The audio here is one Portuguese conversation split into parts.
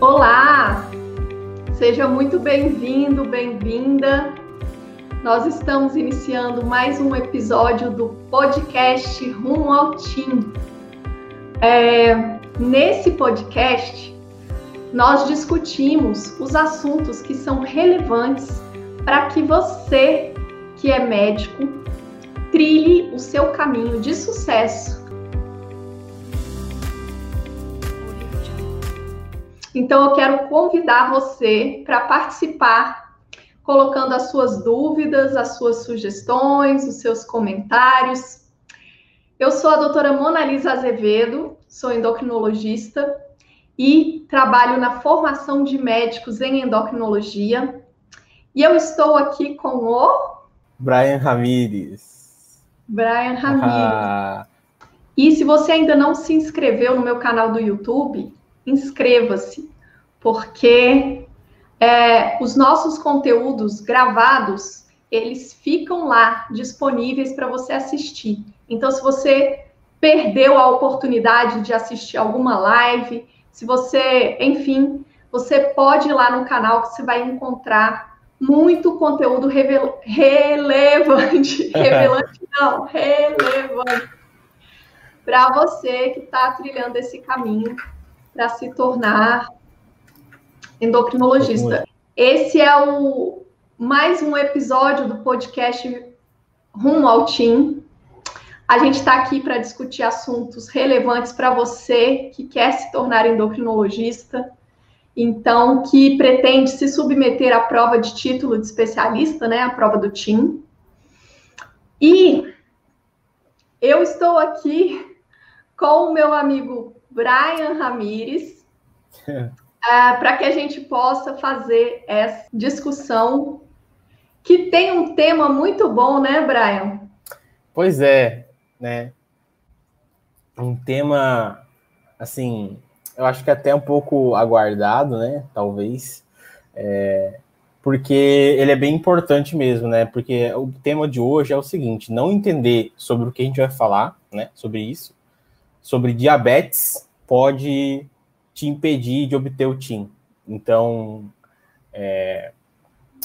Olá! Seja muito bem-vindo, bem-vinda. Nós estamos iniciando mais um episódio do podcast Rumo ao Team. É, nesse podcast, nós discutimos os assuntos que são relevantes para que você, que é médico, trilhe o seu caminho de sucesso. Então, eu quero convidar você para participar, colocando as suas dúvidas, as suas sugestões, os seus comentários. Eu sou a doutora Mona Lisa Azevedo, sou endocrinologista e trabalho na formação de médicos em endocrinologia. E eu estou aqui com o Brian Ramires. Brian Ramires. Ah. E se você ainda não se inscreveu no meu canal do YouTube, inscreva-se, porque é, os nossos conteúdos gravados, eles ficam lá disponíveis para você assistir. Então, se você perdeu a oportunidade de assistir alguma live, se você, enfim, você pode ir lá no canal que você vai encontrar muito conteúdo relevante, relevante não, relevante. Para você que está trilhando esse caminho para se tornar endocrinologista. Esse é o mais um episódio do podcast Rumo ao Team. A gente está aqui para discutir assuntos relevantes para você que quer se tornar endocrinologista, então que pretende se submeter à prova de título de especialista, né, a prova do TIM. E eu estou aqui com o meu amigo Brian Ramires, é, para que a gente possa fazer essa discussão que tem um tema muito bom, né, Brian? Pois é, né? Um tema, assim, eu acho que até um pouco aguardado, né? Talvez. É, porque ele é bem importante mesmo, né? Porque o tema de hoje é o seguinte: não entender sobre o que a gente vai falar, né? Sobre isso, sobre diabetes, pode te impedir de obter o TIM. Então, é,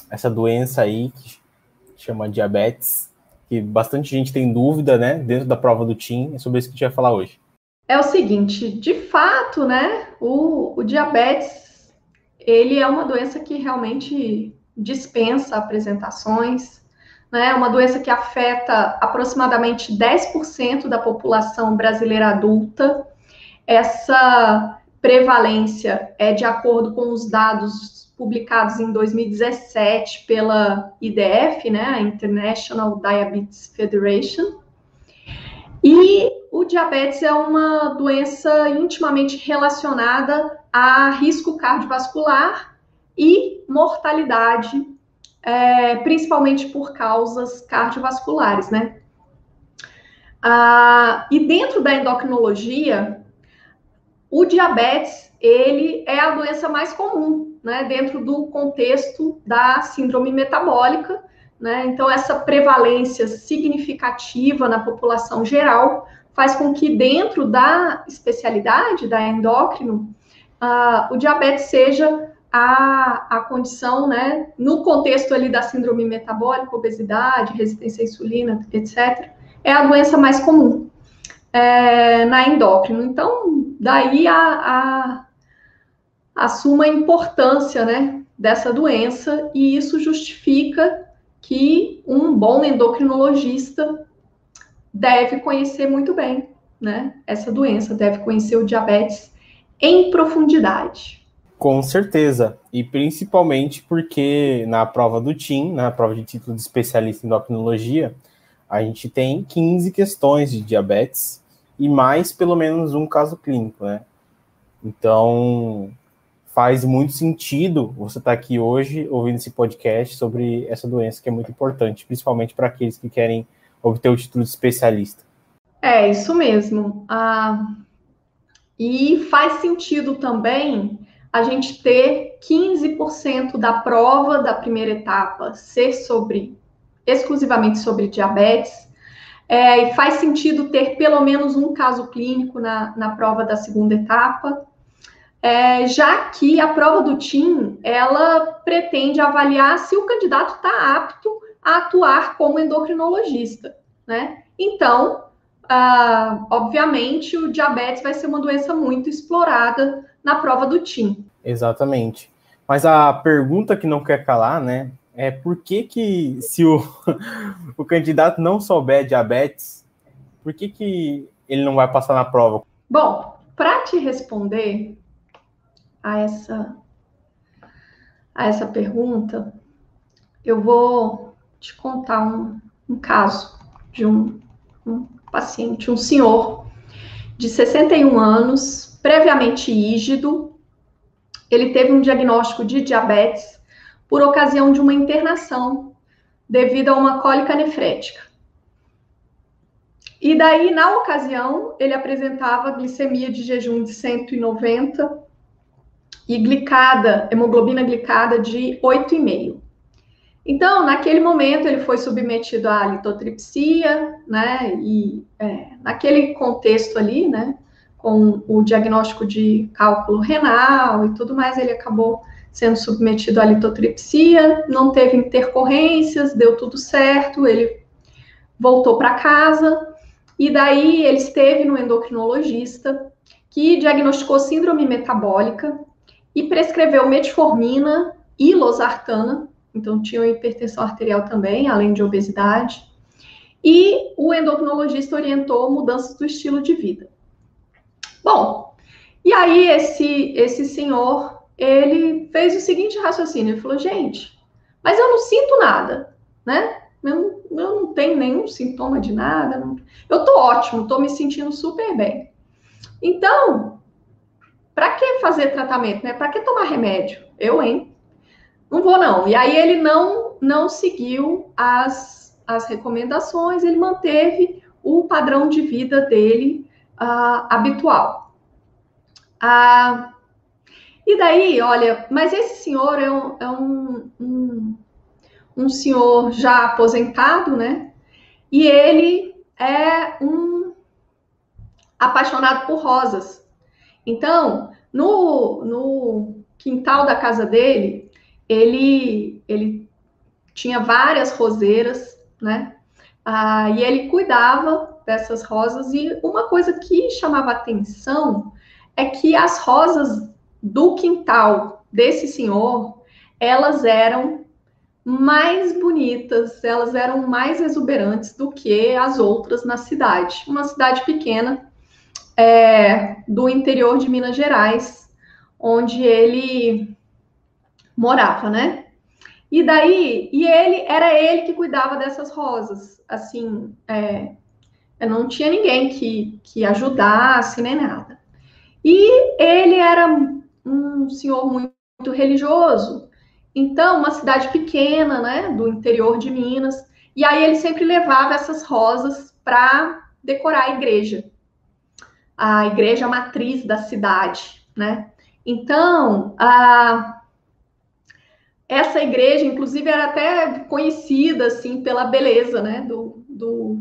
essa doença aí que chama diabetes, que bastante gente tem dúvida, né, dentro da prova do TIM, é sobre isso que a gente vai falar hoje. É o seguinte, de fato, né, o, o diabetes, ele é uma doença que realmente dispensa apresentações, né, uma doença que afeta aproximadamente 10% da população brasileira adulta. Essa prevalência é de acordo com os dados publicados em 2017 pela IDF, né, a International Diabetes Federation. E o diabetes é uma doença intimamente relacionada a risco cardiovascular e mortalidade, é, principalmente por causas cardiovasculares, né? Ah, e dentro da endocrinologia, o diabetes ele é a doença mais comum né, dentro do contexto da síndrome metabólica. Né? Então, essa prevalência significativa na população geral faz com que, dentro da especialidade da endócrino, uh, o diabetes seja a, a condição, né, no contexto ali da síndrome metabólica, obesidade, resistência à insulina, etc., é a doença mais comum é, na endócrino. Então, daí a, a a importância né, dessa doença e isso justifica que um bom endocrinologista deve conhecer muito bem né, essa doença, deve conhecer o diabetes em profundidade. Com certeza, e principalmente porque na prova do TIM, na prova de título de especialista em endocrinologia, a gente tem 15 questões de diabetes e mais pelo menos um caso clínico, né? Então, faz muito sentido você estar tá aqui hoje ouvindo esse podcast sobre essa doença que é muito importante, principalmente para aqueles que querem obter o título de especialista. É, isso mesmo. Ah, e faz sentido também a gente ter 15% da prova da primeira etapa ser sobre exclusivamente sobre diabetes. É, e faz sentido ter pelo menos um caso clínico na, na prova da segunda etapa é, já que a prova do TIM, ela pretende avaliar se o candidato está apto a atuar como endocrinologista, né? Então, uh, obviamente, o diabetes vai ser uma doença muito explorada na prova do TIM. Exatamente. Mas a pergunta que não quer calar, né, é por que que, se o, o candidato não souber diabetes, por que que ele não vai passar na prova? Bom, para te responder a essa, a essa pergunta, eu vou te contar um, um caso de um, um paciente, um senhor de 61 anos, previamente rígido, ele teve um diagnóstico de diabetes por ocasião de uma internação devido a uma cólica nefrética. E daí, na ocasião, ele apresentava glicemia de jejum de 190 e glicada, hemoglobina glicada de 8,5. Então, naquele momento, ele foi submetido à litotripsia, né? E é, naquele contexto ali, né? com o diagnóstico de cálculo renal e tudo mais, ele acabou sendo submetido à litotripsia, não teve intercorrências, deu tudo certo, ele voltou para casa e daí ele esteve no endocrinologista que diagnosticou síndrome metabólica e prescreveu metformina e losartana, então tinha hipertensão arterial também, além de obesidade. E o endocrinologista orientou mudanças do estilo de vida. Bom, e aí esse, esse senhor, ele fez o seguinte raciocínio, ele falou, gente, mas eu não sinto nada, né? Eu, eu não tenho nenhum sintoma de nada, não... eu tô ótimo, tô me sentindo super bem. Então, para que fazer tratamento, né? Para que tomar remédio? Eu, hein? Não vou não. E aí ele não não seguiu as, as recomendações, ele manteve o padrão de vida dele uh, habitual. Uh, e daí, olha, mas esse senhor é um, é um, um, um senhor já aposentado, né? E ele é um apaixonado por rosas. Então, no, no quintal da casa dele, ele, ele tinha várias roseiras, né? Ah, e ele cuidava dessas rosas. E uma coisa que chamava atenção é que as rosas do quintal desse senhor, elas eram mais bonitas, elas eram mais exuberantes do que as outras na cidade. Uma cidade pequena é, do interior de Minas Gerais, onde ele morava, né? E daí, e ele era ele que cuidava dessas rosas, assim, é, não tinha ninguém que, que ajudasse nem nada. E ele era um senhor muito, muito religioso. Então, uma cidade pequena, né, do interior de Minas. E aí ele sempre levava essas rosas para decorar a igreja. A igreja matriz da cidade, né? Então, a, essa igreja, inclusive, era até conhecida assim pela beleza, né, do, do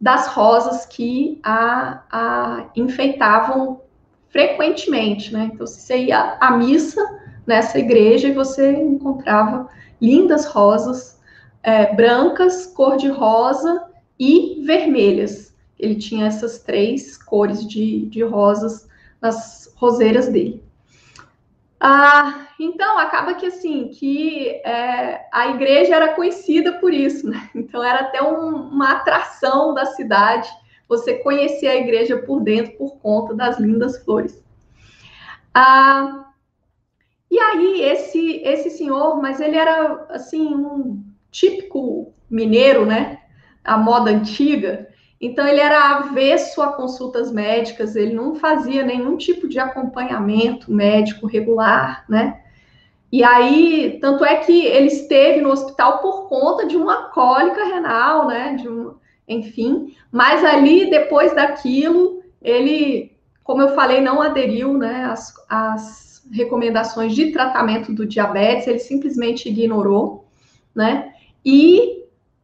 das rosas que a, a enfeitavam frequentemente, né? Então, você ia à missa nessa igreja e você encontrava lindas rosas é, brancas, cor de rosa e vermelhas. Ele tinha essas três cores de, de rosas nas roseiras dele. Ah, então acaba que assim que é, a igreja era conhecida por isso, né? Então era até um, uma atração da cidade você conhecer a igreja por dentro por conta das lindas flores. Ah, e aí esse esse senhor, mas ele era assim um típico mineiro, né? A moda antiga. Então, ele era avesso a consultas médicas, ele não fazia nenhum tipo de acompanhamento médico regular, né? E aí, tanto é que ele esteve no hospital por conta de uma cólica renal, né? De um, enfim, mas ali, depois daquilo, ele, como eu falei, não aderiu, né? As, as recomendações de tratamento do diabetes, ele simplesmente ignorou, né? E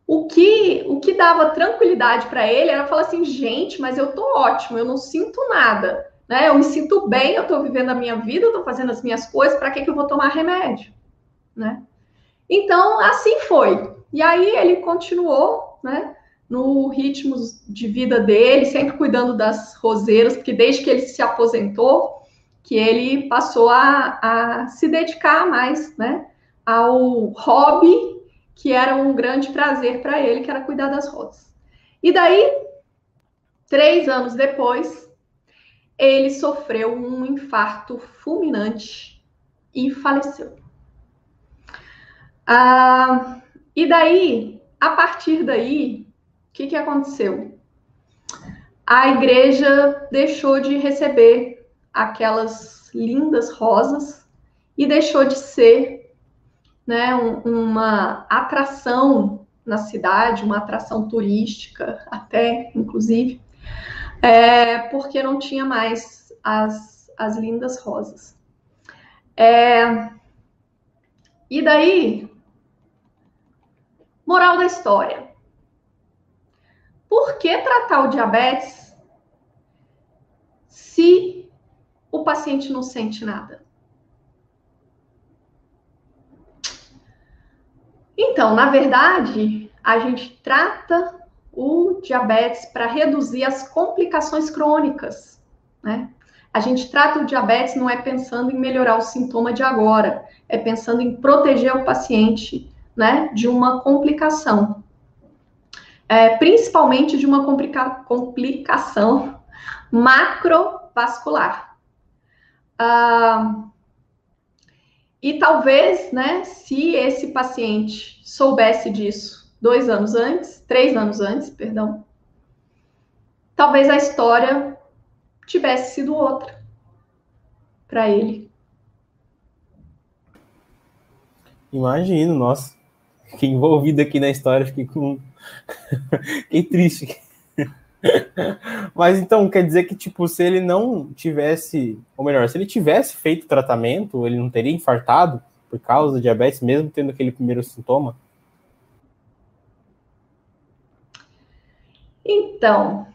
o que, o que dava tranquilidade para ele era falar assim, gente, mas eu tô ótimo, eu não sinto nada. né? Eu me sinto bem, eu estou vivendo a minha vida, eu estou fazendo as minhas coisas, para que, que eu vou tomar remédio, né? Então, assim foi. E aí ele continuou, né? No ritmo de vida dele, sempre cuidando das roseiras, porque desde que ele se aposentou, que ele passou a, a se dedicar mais, né? Ao hobby que era um grande prazer para ele, que era cuidar das rosas. E daí, três anos depois, ele sofreu um infarto fulminante e faleceu. Ah, e daí, a partir daí, o que, que aconteceu? A igreja deixou de receber aquelas lindas rosas e deixou de ser né, um, uma atração na cidade, uma atração turística, até, inclusive, é, porque não tinha mais as, as lindas rosas. É, e daí, Moral da história. Por que tratar o diabetes se o paciente não sente nada? Então, na verdade, a gente trata o diabetes para reduzir as complicações crônicas, né? A gente trata o diabetes não é pensando em melhorar o sintoma de agora, é pensando em proteger o paciente né, de uma complicação, é, principalmente de uma complica complicação macrovascular. Ah, e talvez, né, se esse paciente soubesse disso dois anos antes, três anos antes, perdão, talvez a história tivesse sido outra para ele. Imagino, nossa. Fiquei envolvido aqui na história, fiquei com. fiquei triste. Mas então, quer dizer que, tipo, se ele não tivesse, ou melhor, se ele tivesse feito tratamento, ele não teria infartado por causa do diabetes, mesmo tendo aquele primeiro sintoma? Então,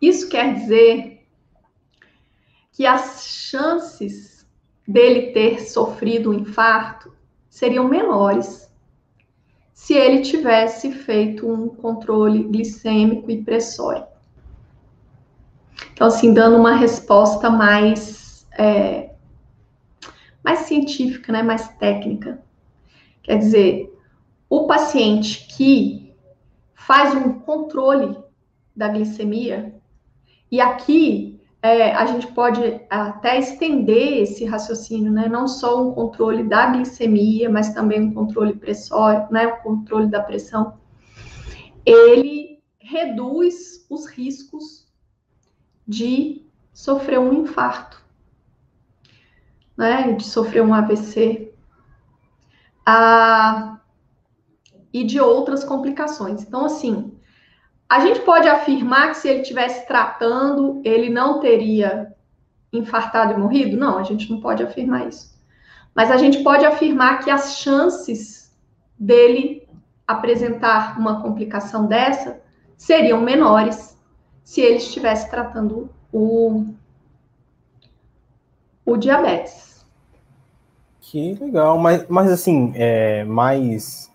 isso quer dizer que as chances dele ter sofrido um infarto seriam menores se ele tivesse feito um controle glicêmico e pressórico. Então, assim, dando uma resposta mais, é, mais científica, né, mais técnica. Quer dizer, o paciente que faz um controle da glicemia, e aqui é, a gente pode até estender esse raciocínio, né? Não só um controle da glicemia, mas também um controle pressório, né? O controle da pressão. Ele reduz os riscos de sofrer um infarto, né? De sofrer um AVC. Ah, e de outras complicações. Então, assim, a gente pode afirmar que se ele tivesse tratando, ele não teria infartado e morrido? Não, a gente não pode afirmar isso. Mas a gente pode afirmar que as chances dele apresentar uma complicação dessa seriam menores se ele estivesse tratando o, o diabetes. Que legal, mas, mas assim, é, mais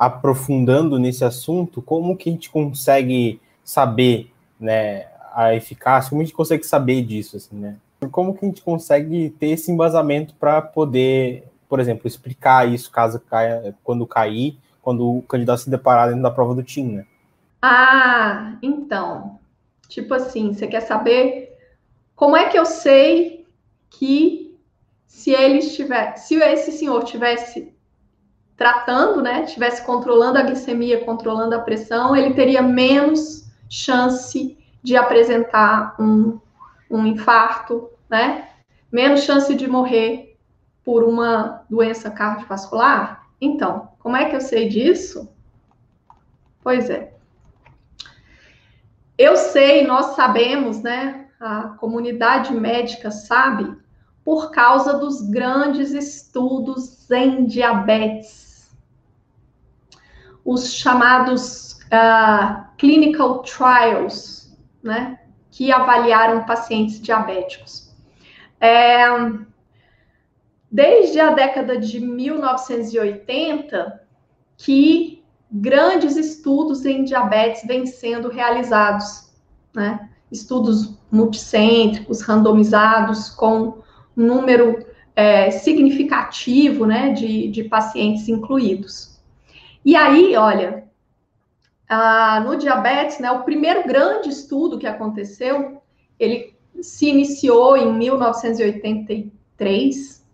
aprofundando nesse assunto, como que a gente consegue saber, né, a eficácia, como a gente consegue saber disso, assim, né? Como que a gente consegue ter esse embasamento para poder, por exemplo, explicar isso caso caia, quando cair, quando o candidato se deparar dentro da prova do TIM, né? Ah, então, tipo assim, você quer saber como é que eu sei que se ele estiver, se esse senhor tivesse tratando, né, tivesse controlando a glicemia, controlando a pressão, ele teria menos chance de apresentar um, um infarto, né? Menos chance de morrer por uma doença cardiovascular? Então, como é que eu sei disso? Pois é. Eu sei, nós sabemos, né? A comunidade médica sabe, por causa dos grandes estudos em diabetes os chamados uh, clinical trials, né? que avaliaram pacientes diabéticos. É, desde a década de 1980, que grandes estudos em diabetes vêm sendo realizados, né? Estudos multicêntricos, randomizados, com um número é, significativo, né, de, de pacientes incluídos. E aí, olha, no diabetes, né, o primeiro grande estudo que aconteceu, ele se iniciou em 1983,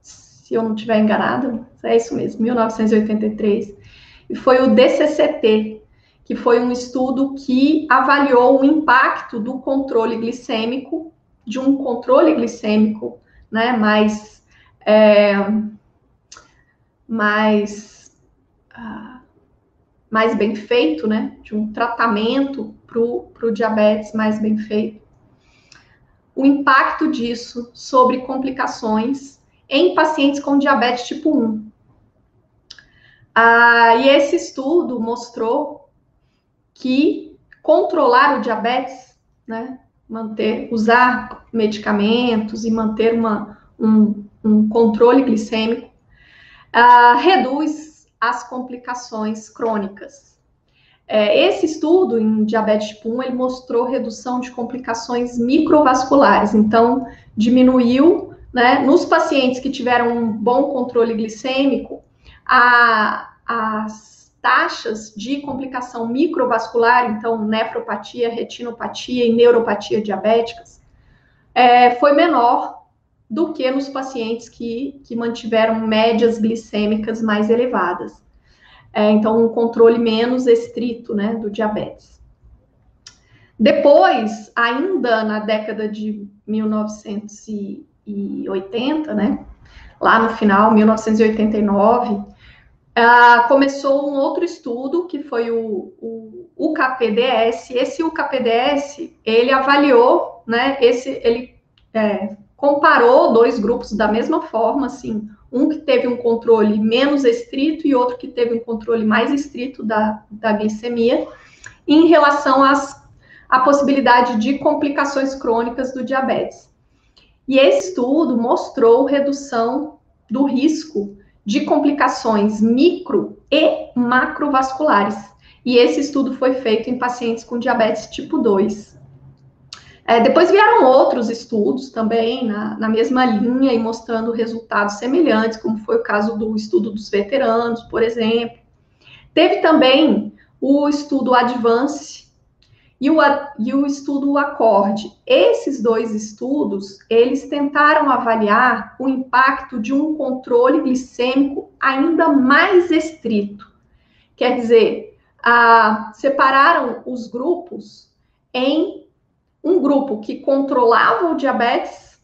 se eu não estiver enganado, é isso mesmo, 1983, e foi o DCCT, que foi um estudo que avaliou o impacto do controle glicêmico, de um controle glicêmico, né, mais, é, mais uh, mais bem feito, né? De um tratamento para o diabetes mais bem feito. O impacto disso sobre complicações em pacientes com diabetes tipo 1. Ah, e esse estudo mostrou que controlar o diabetes, né, manter, usar medicamentos e manter uma, um, um controle glicêmico, ah, reduz as complicações crônicas. É, esse estudo em diabetes tipo 1, ele mostrou redução de complicações microvasculares, então diminuiu, né, nos pacientes que tiveram um bom controle glicêmico, a, as taxas de complicação microvascular, então nefropatia, retinopatia e neuropatia diabéticas, é, foi menor do que nos pacientes que, que mantiveram médias glicêmicas mais elevadas. É, então, um controle menos estrito né, do diabetes. Depois, ainda na década de 1980, né, lá no final, 1989, uh, começou um outro estudo, que foi o, o UKPDS. Esse UKPDS, ele avaliou, né, esse, ele é, comparou dois grupos da mesma forma, assim, um que teve um controle menos estrito e outro que teve um controle mais estrito da, da glicemia, em relação às, à possibilidade de complicações crônicas do diabetes. E esse estudo mostrou redução do risco de complicações micro e macrovasculares. E esse estudo foi feito em pacientes com diabetes tipo 2. É, depois vieram outros estudos também na, na, mesma linha e mostrando resultados semelhantes, como foi o caso do estudo dos veteranos, por exemplo. Teve também o estudo Advance e o, e o estudo Acorde. Esses dois estudos, eles tentaram avaliar o impacto de um controle glicêmico ainda mais estrito. Quer dizer, a, separaram os grupos em um grupo que controlava o diabetes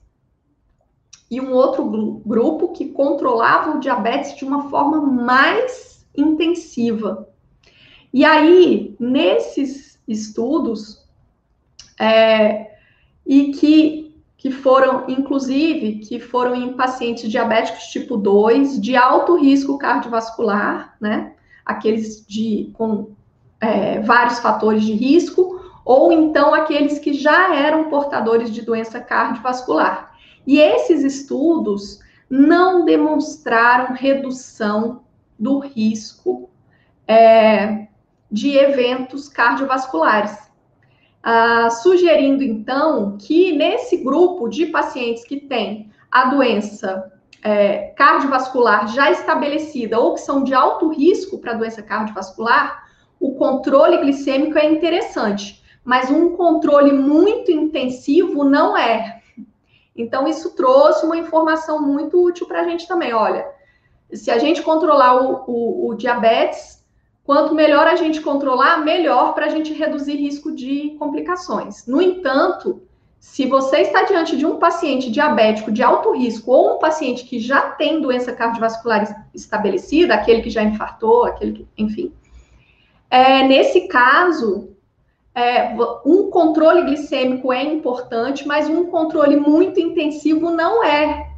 e um outro grupo que controlava o diabetes de uma forma mais intensiva. E aí, nesses estudos, é, e que, que foram, inclusive, que foram em pacientes diabéticos tipo 2, de alto risco cardiovascular, né? Aqueles de, com é, vários fatores de risco, ou então aqueles que já eram portadores de doença cardiovascular. E esses estudos não demonstraram redução do risco é, de eventos cardiovasculares, ah, sugerindo então que nesse grupo de pacientes que têm a doença é, cardiovascular já estabelecida ou que são de alto risco para doença cardiovascular, o controle glicêmico é interessante mas um controle muito intensivo não é. Então, isso trouxe uma informação muito útil para a gente também. Olha, se a gente controlar o, o, o diabetes, quanto melhor a gente controlar, melhor para a gente reduzir risco de complicações. No entanto, se você está diante de um paciente diabético de alto risco ou um paciente que já tem doença cardiovascular estabelecida, aquele que já infartou, aquele que, enfim, é, nesse caso, é, um controle glicêmico é importante, mas um controle muito intensivo não é.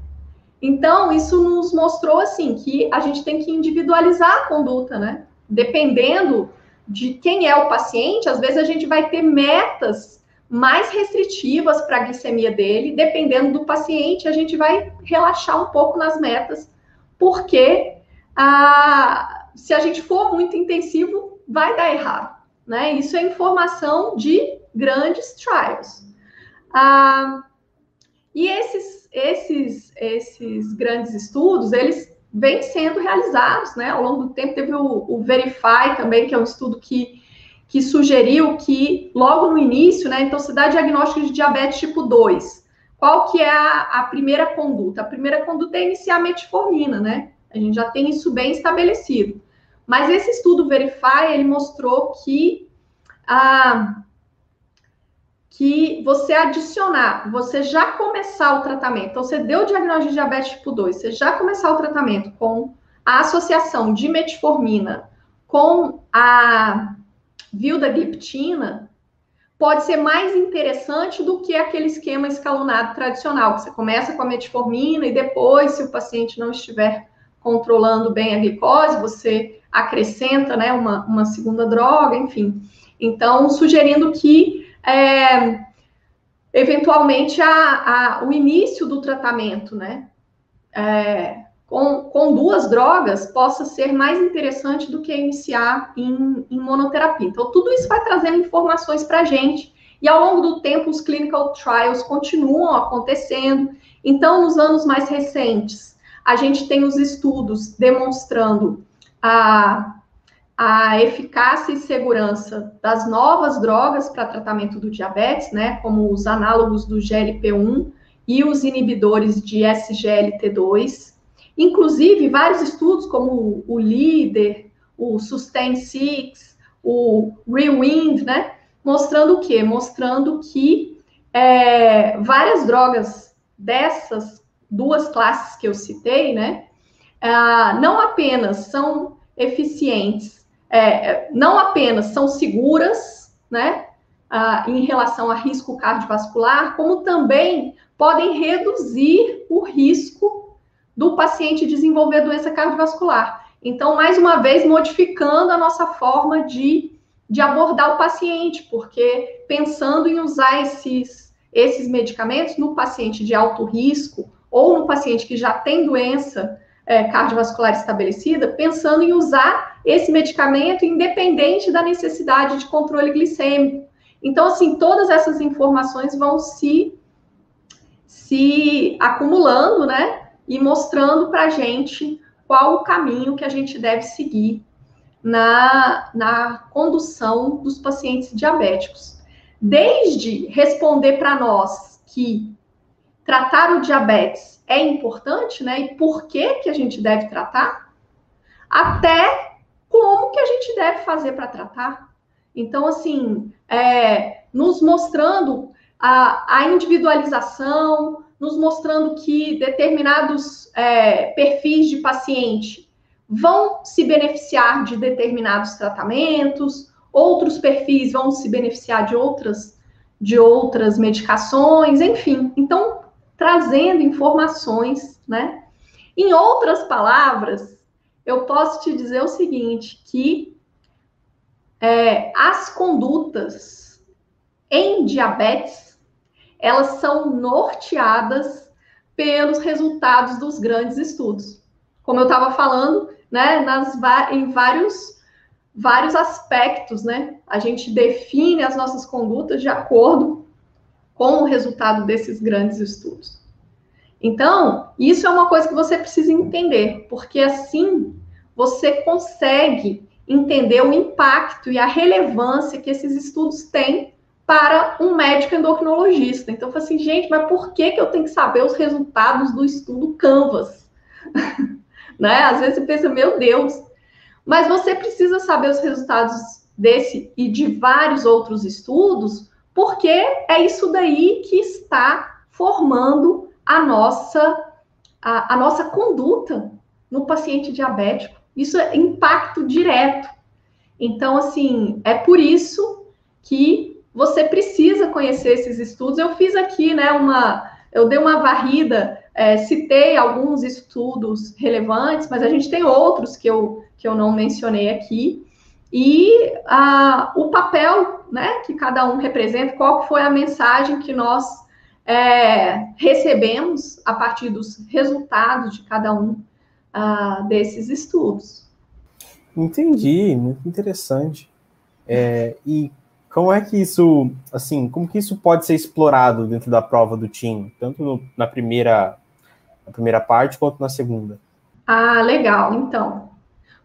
Então, isso nos mostrou assim que a gente tem que individualizar a conduta, né? Dependendo de quem é o paciente, às vezes a gente vai ter metas mais restritivas para a glicemia dele, dependendo do paciente, a gente vai relaxar um pouco nas metas, porque ah, se a gente for muito intensivo, vai dar errado, né? Isso é informação de grandes trials. Ah, e esses, esses, esses grandes estudos, eles vêm sendo realizados, né? Ao longo do tempo teve o, o Verify também, que é um estudo que, que sugeriu que logo no início, né? Então, se dá diagnóstico de diabetes tipo 2. Qual que é a, a primeira conduta? A primeira conduta é iniciar metformina, né? A gente já tem isso bem estabelecido. Mas esse estudo Verify, ele mostrou que a que você adicionar, você já começar o tratamento, então você deu o diagnóstico de diabetes tipo 2, você já começar o tratamento com a associação de metformina com a vildagliptina, pode ser mais interessante do que aquele esquema escalonado tradicional, que você começa com a metformina e depois, se o paciente não estiver controlando bem a glicose, você acrescenta né, uma, uma segunda droga, enfim. Então, sugerindo que é, eventualmente a, a, o início do tratamento, né? É, com, com, duas drogas possa ser mais interessante do que iniciar em, em monoterapia. Então, tudo isso vai trazendo informações para a gente, e ao longo do tempo, os clinical trials continuam acontecendo. Então, nos anos mais recentes, a gente tem os estudos demonstrando a a eficácia e segurança das novas drogas para tratamento do diabetes, né, como os análogos do GLP-1 e os inibidores de SGLT2. Inclusive, vários estudos, como o LEADER, o Sustain 6, o Rewind, né, mostrando o quê? Mostrando que é, várias drogas dessas duas classes que eu citei, né, ah, não apenas são eficientes é, não apenas são seguras, né, ah, em relação a risco cardiovascular, como também podem reduzir o risco do paciente desenvolver doença cardiovascular. Então, mais uma vez, modificando a nossa forma de, de abordar o paciente, porque pensando em usar esses, esses medicamentos no paciente de alto risco ou no paciente que já tem doença é, cardiovascular estabelecida, pensando em usar esse medicamento independente da necessidade de controle glicêmico. Então, assim, todas essas informações vão se, se acumulando, né? E mostrando para a gente qual o caminho que a gente deve seguir na, na condução dos pacientes diabéticos. Desde responder para nós que tratar o diabetes é importante, né? E por que que a gente deve tratar? Até como que a gente deve fazer para tratar. Então, assim, é, nos mostrando a, a, individualização, nos mostrando que determinados é, perfis de paciente vão se beneficiar de determinados tratamentos, outros perfis vão se beneficiar de outras de outras medicações, enfim. Então, trazendo informações, né? Em outras palavras, eu posso te dizer o seguinte, que é, as condutas em diabetes, elas são norteadas pelos resultados dos grandes estudos. Como eu estava falando, né, nas, em vários, vários aspectos, né? A gente define as nossas condutas de acordo com o resultado desses grandes estudos. Então, isso é uma coisa que você precisa entender, porque assim você consegue entender o impacto e a relevância que esses estudos têm para um médico endocrinologista. Então, eu assim, gente, mas por que, que eu tenho que saber os resultados do estudo Canvas? né? Às vezes você pensa, meu Deus. Mas você precisa saber os resultados desse e de vários outros estudos, porque é isso daí que está formando a nossa, a, a nossa conduta no paciente diabético. Isso é impacto direto. Então, assim, é por isso que você precisa conhecer esses estudos. Eu fiz aqui, né, uma. Eu dei uma varrida, é, citei alguns estudos relevantes, mas a gente tem outros que eu, que eu não mencionei aqui. E ah, o papel né, que cada um representa, qual foi a mensagem que nós é, recebemos a partir dos resultados de cada um ah, desses estudos. Entendi, muito interessante. É, e como é que isso, assim, como que isso pode ser explorado dentro da prova do TIM, tanto no, na primeira na primeira parte quanto na segunda? Ah, legal. Então,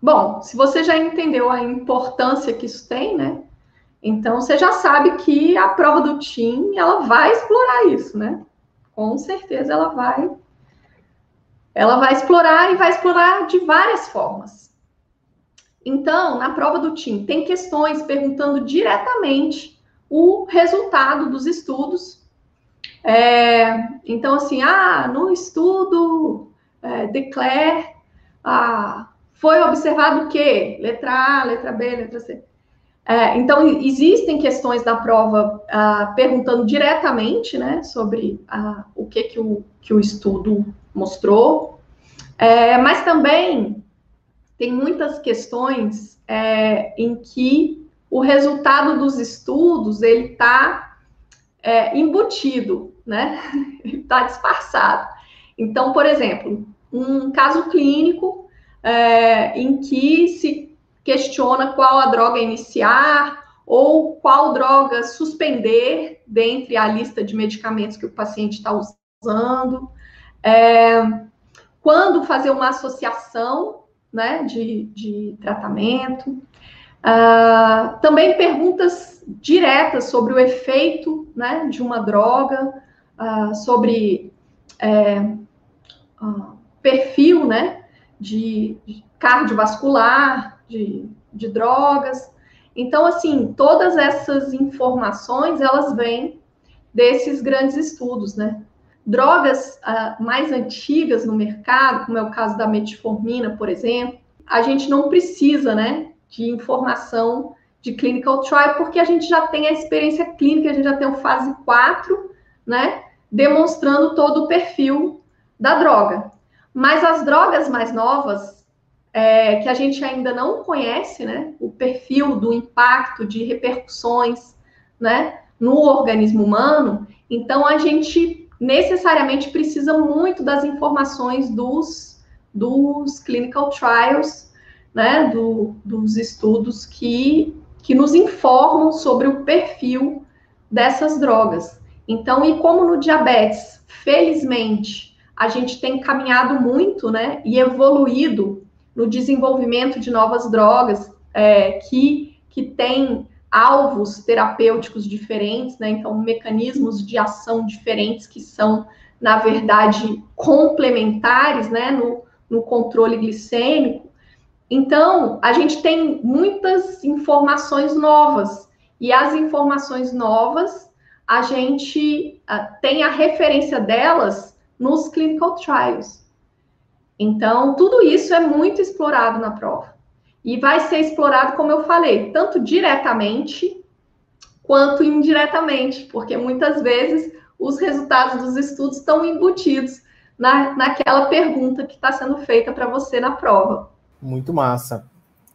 bom, se você já entendeu a importância que isso tem, né? Então você já sabe que a prova do TIM ela vai explorar isso, né? Com certeza ela vai ela vai explorar e vai explorar de várias formas. Então, na prova do TIM, tem questões perguntando diretamente o resultado dos estudos. É, então, assim, ah, no estudo é, Declare, ah, foi observado o quê? Letra A, letra B, letra C. É, então, existem questões da prova ah, perguntando diretamente né, sobre ah, o que, que, o, que o estudo mostrou, é, mas também tem muitas questões é, em que o resultado dos estudos ele está é, embutido, né? Está disfarçado. Então, por exemplo, um caso clínico é, em que se questiona qual a droga iniciar ou qual droga suspender dentre a lista de medicamentos que o paciente está usando. É, quando fazer uma associação né, de, de tratamento. Uh, também perguntas diretas sobre o efeito né, de uma droga, uh, sobre é, uh, perfil né, de, cardiovascular, de, de drogas. Então, assim, todas essas informações, elas vêm desses grandes estudos, né? Drogas uh, mais antigas no mercado, como é o caso da metformina, por exemplo, a gente não precisa, né, de informação de clinical trial, porque a gente já tem a experiência clínica, a gente já tem o fase 4, né, demonstrando todo o perfil da droga. Mas as drogas mais novas, é, que a gente ainda não conhece, né, o perfil do impacto de repercussões, né, no organismo humano, então a gente necessariamente precisa muito das informações dos, dos clinical trials, né, do, dos estudos que, que nos informam sobre o perfil dessas drogas. Então, e como no diabetes, felizmente, a gente tem caminhado muito, né, e evoluído no desenvolvimento de novas drogas é, que, que têm alvos terapêuticos diferentes, né? Então, mecanismos de ação diferentes que são, na verdade, complementares, né? No, no controle glicêmico. Então, a gente tem muitas informações novas e as informações novas a gente tem a referência delas nos clinical trials. Então, tudo isso é muito explorado na prova e vai ser explorado, como eu falei, tanto diretamente quanto indiretamente, porque muitas vezes os resultados dos estudos estão embutidos na, naquela pergunta que está sendo feita para você na prova. Muito massa.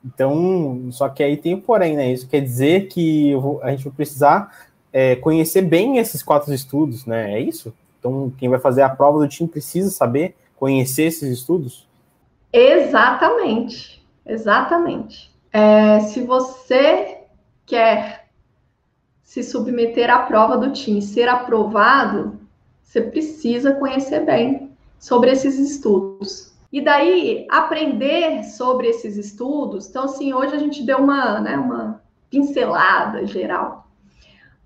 Então, só que aí tem um porém, né? Isso quer dizer que vou, a gente vai precisar é, conhecer bem esses quatro estudos, né? É isso? Então, quem vai fazer a prova do time precisa saber, conhecer esses estudos? Exatamente. Exatamente. É, se você quer se submeter à prova do TIM, ser aprovado, você precisa conhecer bem sobre esses estudos. E daí, aprender sobre esses estudos. Então, assim, hoje a gente deu uma, né, uma pincelada geral.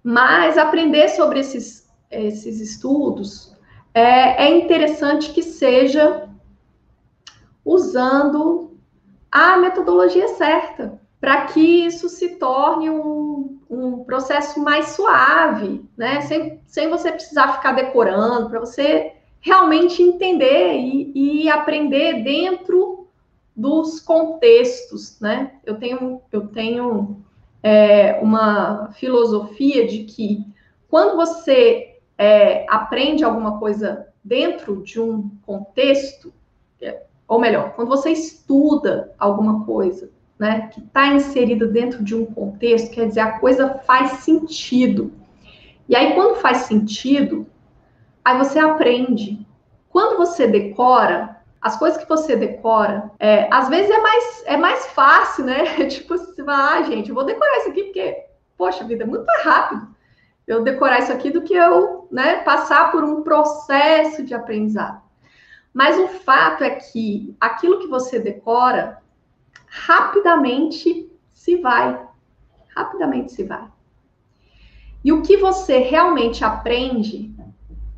Mas aprender sobre esses, esses estudos é, é interessante que seja usando a metodologia certa, para que isso se torne um, um processo mais suave, né? Sem, sem você precisar ficar decorando, para você realmente entender e, e, aprender dentro dos contextos, né? Eu tenho, eu tenho é, uma filosofia de que quando você é, aprende alguma coisa dentro de um contexto, ou melhor, quando você estuda alguma coisa né, que está inserida dentro de um contexto, quer dizer, a coisa faz sentido. E aí, quando faz sentido, aí você aprende. Quando você decora, as coisas que você decora, é, às vezes é mais, é mais fácil, né? tipo, você vai, ah, gente, vou decorar isso aqui porque, poxa vida, é muito rápido eu decorar isso aqui do que eu né, passar por um processo de aprendizado. Mas o fato é que aquilo que você decora rapidamente se vai. Rapidamente se vai. E o que você realmente aprende,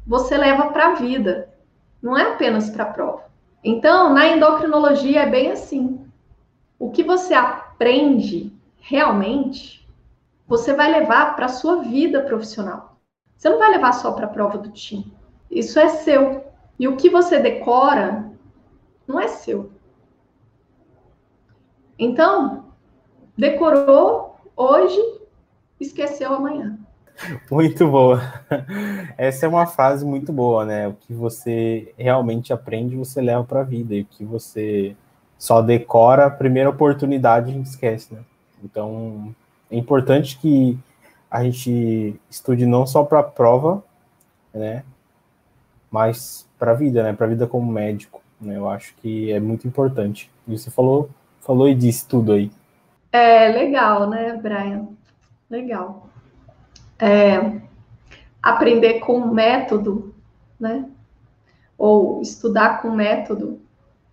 você leva para a vida, não é apenas para a prova. Então, na endocrinologia é bem assim. O que você aprende realmente, você vai levar para a sua vida profissional. Você não vai levar só para a prova do time. Isso é seu. E o que você decora não é seu. Então, decorou hoje, esqueceu amanhã. Muito boa. Essa é uma frase muito boa, né? O que você realmente aprende, você leva para a vida. E o que você só decora, a primeira oportunidade a gente esquece, né? Então, é importante que a gente estude não só para a prova, né? Mas para a vida, né? Para a vida como médico. Né? Eu acho que é muito importante. E você falou, falou e disse tudo aí. É legal, né, Brian? Legal. É, aprender com método, né? Ou estudar com método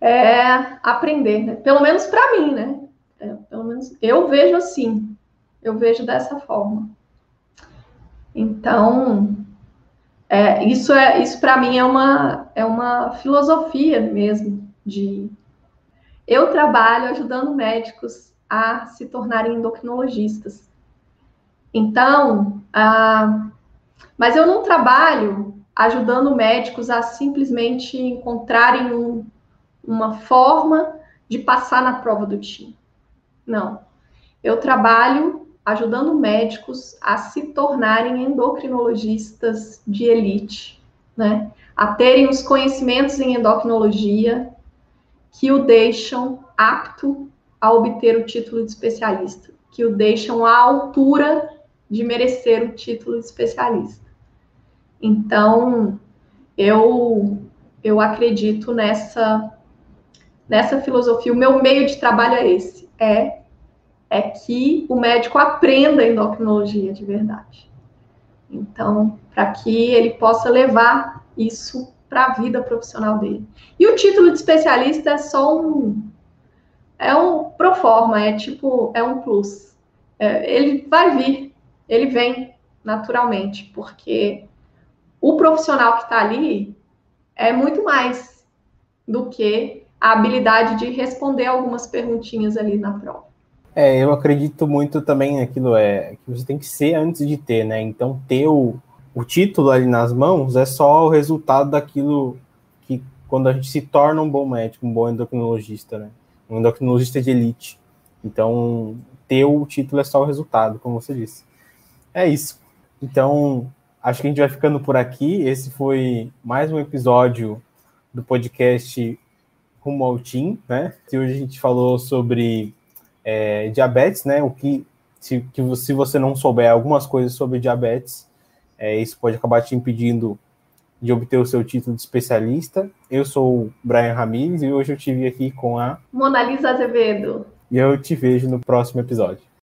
é aprender, né? Pelo menos para mim, né? É, pelo menos eu vejo assim, eu vejo dessa forma. Então, é, isso é isso para mim é uma é uma filosofia mesmo de eu trabalho ajudando médicos a se tornarem endocrinologistas. Então, ah, mas eu não trabalho ajudando médicos a simplesmente encontrarem um, uma forma de passar na prova do TIM. Não. Eu trabalho ajudando médicos a se tornarem endocrinologistas de elite, né? A terem os conhecimentos em endocrinologia que o deixam apto a obter o título de especialista, que o deixam à altura de merecer o título de especialista. Então, eu eu acredito nessa nessa filosofia. O meu meio de trabalho é esse, é é que o médico aprenda endocrinologia de verdade. Então, para que ele possa levar isso para a vida profissional dele. E o título de especialista é só um é um pro forma, é tipo é um plus. É, ele vai vir, ele vem naturalmente, porque o profissional que está ali é muito mais do que a habilidade de responder algumas perguntinhas ali na prova. É, eu acredito muito também naquilo é que você tem que ser antes de ter, né? Então ter o, o título ali nas mãos é só o resultado daquilo que quando a gente se torna um bom médico, um bom endocrinologista, né? Um endocrinologista de elite. Então ter o título é só o resultado, como você disse. É isso. Então acho que a gente vai ficando por aqui. Esse foi mais um episódio do podcast Rumo ao Team, né? E hoje a gente falou sobre é, diabetes, né? O que se, que, se você não souber algumas coisas sobre diabetes, é, isso pode acabar te impedindo de obter o seu título de especialista. Eu sou o Brian Ramirez e hoje eu estive aqui com a Monalisa Azevedo. E eu te vejo no próximo episódio.